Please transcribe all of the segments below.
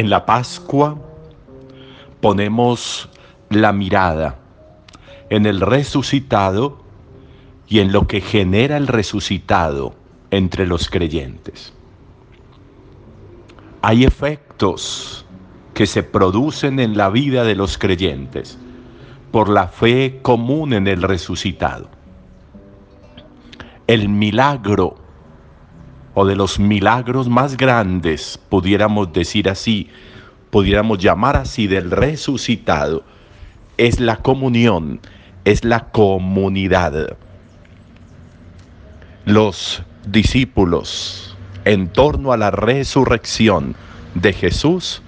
En la Pascua ponemos la mirada en el resucitado y en lo que genera el resucitado entre los creyentes. Hay efectos que se producen en la vida de los creyentes por la fe común en el resucitado. El milagro o de los milagros más grandes, pudiéramos decir así, pudiéramos llamar así del resucitado, es la comunión, es la comunidad. Los discípulos en torno a la resurrección de Jesús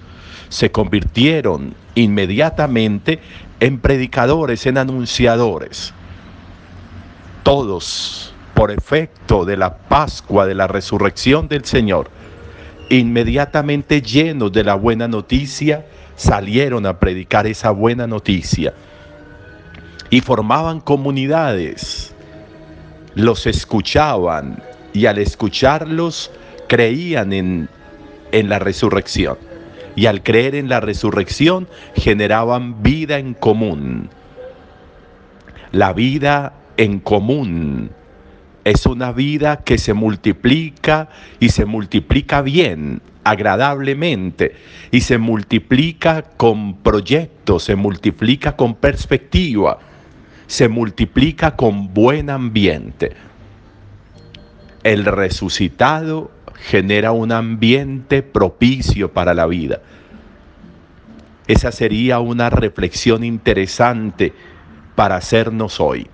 se convirtieron inmediatamente en predicadores, en anunciadores. Todos por efecto de la Pascua, de la resurrección del Señor, inmediatamente llenos de la buena noticia, salieron a predicar esa buena noticia y formaban comunidades, los escuchaban y al escucharlos creían en, en la resurrección y al creer en la resurrección generaban vida en común. La vida en común es una vida que se multiplica y se multiplica bien, agradablemente, y se multiplica con proyectos, se multiplica con perspectiva, se multiplica con buen ambiente. El resucitado genera un ambiente propicio para la vida. Esa sería una reflexión interesante para hacernos hoy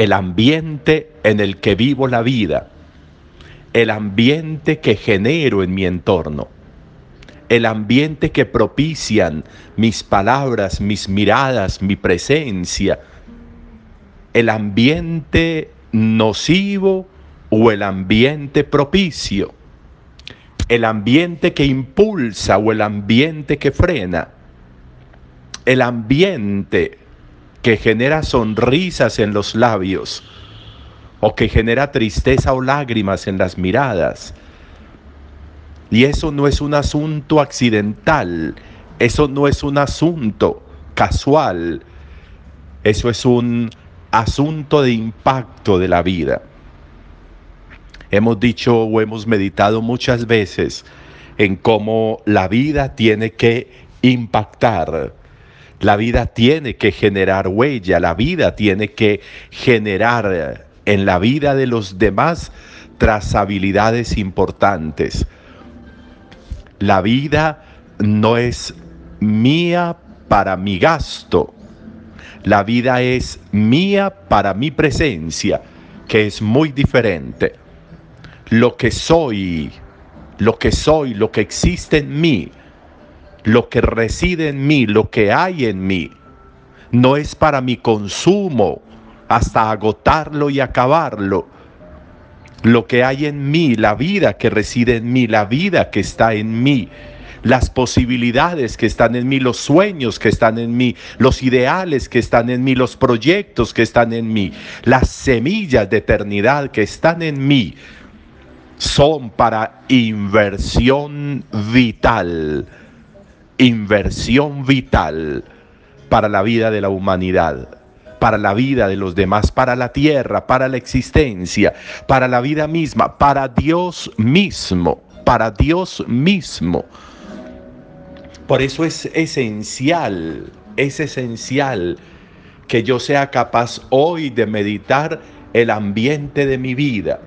el ambiente en el que vivo la vida, el ambiente que genero en mi entorno, el ambiente que propician mis palabras, mis miradas, mi presencia, el ambiente nocivo o el ambiente propicio, el ambiente que impulsa o el ambiente que frena, el ambiente que genera sonrisas en los labios o que genera tristeza o lágrimas en las miradas. Y eso no es un asunto accidental, eso no es un asunto casual, eso es un asunto de impacto de la vida. Hemos dicho o hemos meditado muchas veces en cómo la vida tiene que impactar la vida tiene que generar huella, la vida tiene que generar en la vida de los demás trazabilidades importantes. La vida no es mía para mi gasto, la vida es mía para mi presencia, que es muy diferente. Lo que soy, lo que soy, lo que existe en mí, lo que reside en mí, lo que hay en mí, no es para mi consumo hasta agotarlo y acabarlo. Lo que hay en mí, la vida que reside en mí, la vida que está en mí, las posibilidades que están en mí, los sueños que están en mí, los ideales que están en mí, los proyectos que están en mí, las semillas de eternidad que están en mí, son para inversión vital inversión vital para la vida de la humanidad, para la vida de los demás, para la tierra, para la existencia, para la vida misma, para Dios mismo, para Dios mismo. Por eso es esencial, es esencial que yo sea capaz hoy de meditar el ambiente de mi vida,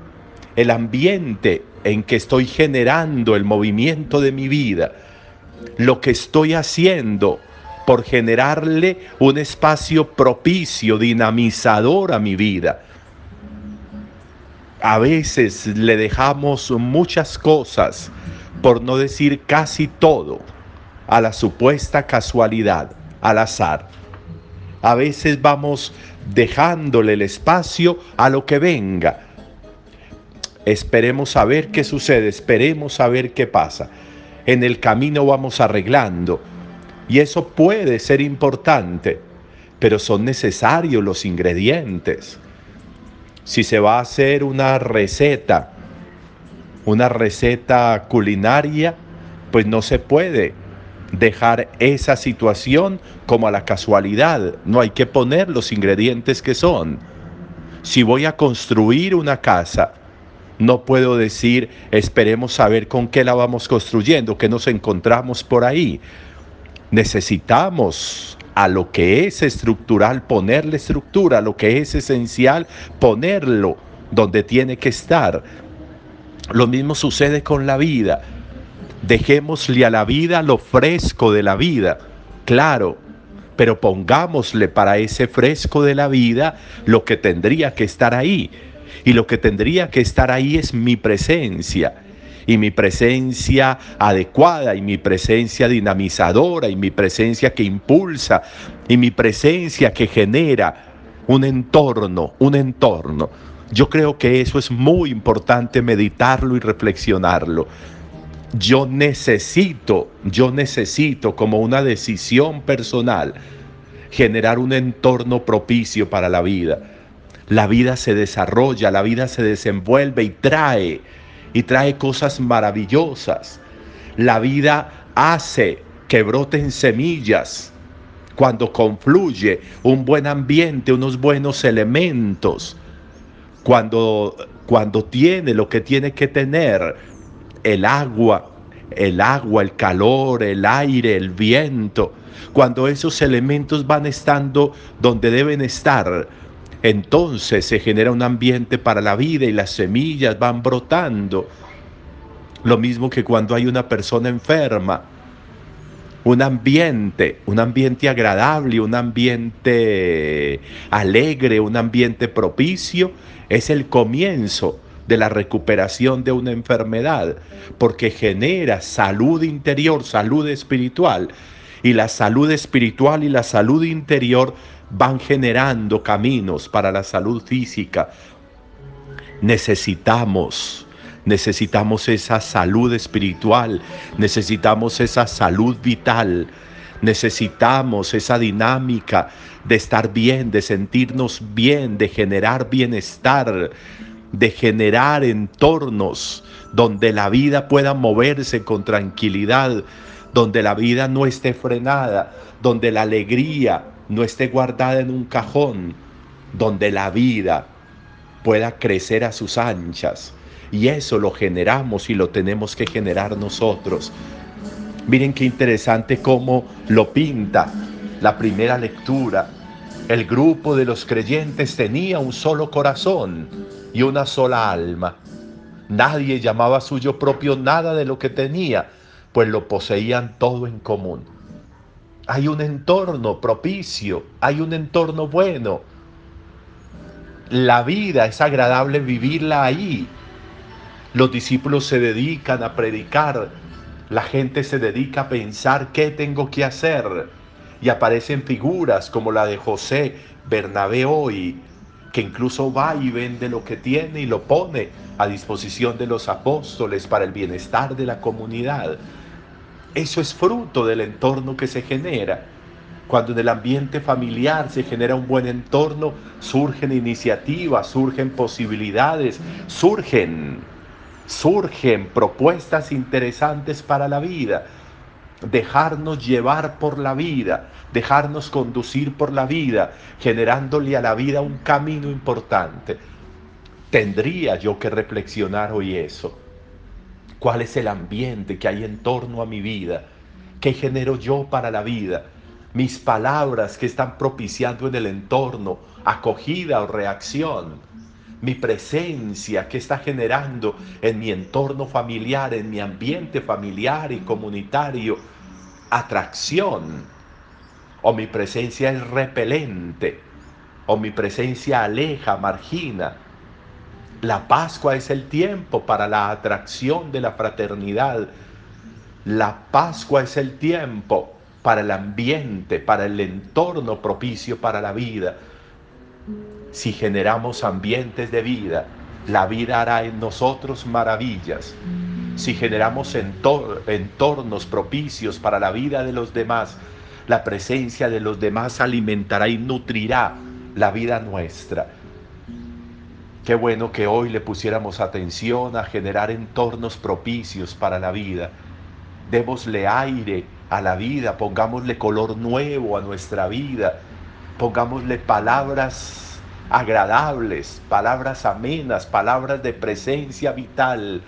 el ambiente en que estoy generando el movimiento de mi vida, lo que estoy haciendo por generarle un espacio propicio, dinamizador a mi vida. A veces le dejamos muchas cosas, por no decir casi todo, a la supuesta casualidad, al azar. A veces vamos dejándole el espacio a lo que venga. Esperemos a ver qué sucede, esperemos a ver qué pasa. En el camino vamos arreglando y eso puede ser importante, pero son necesarios los ingredientes. Si se va a hacer una receta, una receta culinaria, pues no se puede dejar esa situación como a la casualidad. No hay que poner los ingredientes que son. Si voy a construir una casa, no puedo decir, esperemos saber con qué la vamos construyendo, que nos encontramos por ahí. Necesitamos a lo que es estructural ponerle estructura, a lo que es esencial ponerlo donde tiene que estar. Lo mismo sucede con la vida. Dejémosle a la vida lo fresco de la vida, claro, pero pongámosle para ese fresco de la vida lo que tendría que estar ahí. Y lo que tendría que estar ahí es mi presencia y mi presencia adecuada y mi presencia dinamizadora y mi presencia que impulsa y mi presencia que genera un entorno, un entorno. Yo creo que eso es muy importante meditarlo y reflexionarlo. Yo necesito, yo necesito como una decisión personal generar un entorno propicio para la vida. La vida se desarrolla, la vida se desenvuelve y trae y trae cosas maravillosas. La vida hace que broten semillas cuando confluye un buen ambiente, unos buenos elementos, cuando, cuando tiene lo que tiene que tener, el agua, el agua, el calor, el aire, el viento, cuando esos elementos van estando donde deben estar, entonces se genera un ambiente para la vida y las semillas van brotando. Lo mismo que cuando hay una persona enferma, un ambiente, un ambiente agradable, un ambiente alegre, un ambiente propicio, es el comienzo de la recuperación de una enfermedad, porque genera salud interior, salud espiritual, y la salud espiritual y la salud interior van generando caminos para la salud física. Necesitamos, necesitamos esa salud espiritual, necesitamos esa salud vital, necesitamos esa dinámica de estar bien, de sentirnos bien, de generar bienestar, de generar entornos donde la vida pueda moverse con tranquilidad, donde la vida no esté frenada, donde la alegría no esté guardada en un cajón donde la vida pueda crecer a sus anchas. Y eso lo generamos y lo tenemos que generar nosotros. Miren qué interesante cómo lo pinta la primera lectura. El grupo de los creyentes tenía un solo corazón y una sola alma. Nadie llamaba suyo propio nada de lo que tenía, pues lo poseían todo en común hay un entorno propicio, hay un entorno bueno. La vida es agradable vivirla ahí. Los discípulos se dedican a predicar, la gente se dedica a pensar qué tengo que hacer. Y aparecen figuras como la de José Bernabé hoy, que incluso va y vende lo que tiene y lo pone a disposición de los apóstoles para el bienestar de la comunidad. Eso es fruto del entorno que se genera. Cuando en el ambiente familiar se genera un buen entorno, surgen iniciativas, surgen posibilidades, surgen, surgen propuestas interesantes para la vida. Dejarnos llevar por la vida, dejarnos conducir por la vida, generándole a la vida un camino importante. Tendría yo que reflexionar hoy eso cuál es el ambiente que hay en torno a mi vida, qué genero yo para la vida, mis palabras que están propiciando en el entorno, acogida o reacción, mi presencia que está generando en mi entorno familiar, en mi ambiente familiar y comunitario, atracción. O mi presencia es repelente, o mi presencia aleja, margina. La Pascua es el tiempo para la atracción de la fraternidad. La Pascua es el tiempo para el ambiente, para el entorno propicio para la vida si generamos ambientes de vida, la vida hará en nosotros maravillas. Si generamos entornos propicios para la vida de los demás, la presencia de los demás alimentará y nutrirá la vida nuestra. Qué bueno que hoy le pusiéramos atención a generar entornos propicios para la vida. Démosle aire a la vida, pongámosle color nuevo a nuestra vida, pongámosle palabras agradables, palabras amenas, palabras de presencia vital.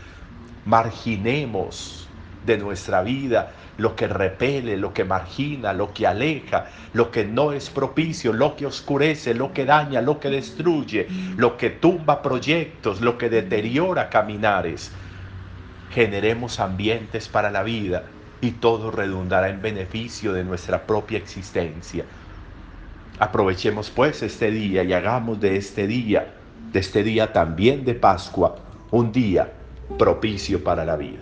Marginemos de nuestra vida lo que repele, lo que margina, lo que aleja, lo que no es propicio, lo que oscurece, lo que daña, lo que destruye, lo que tumba proyectos, lo que deteriora caminares. Generemos ambientes para la vida y todo redundará en beneficio de nuestra propia existencia. Aprovechemos pues este día y hagamos de este día, de este día también de Pascua, un día propicio para la vida.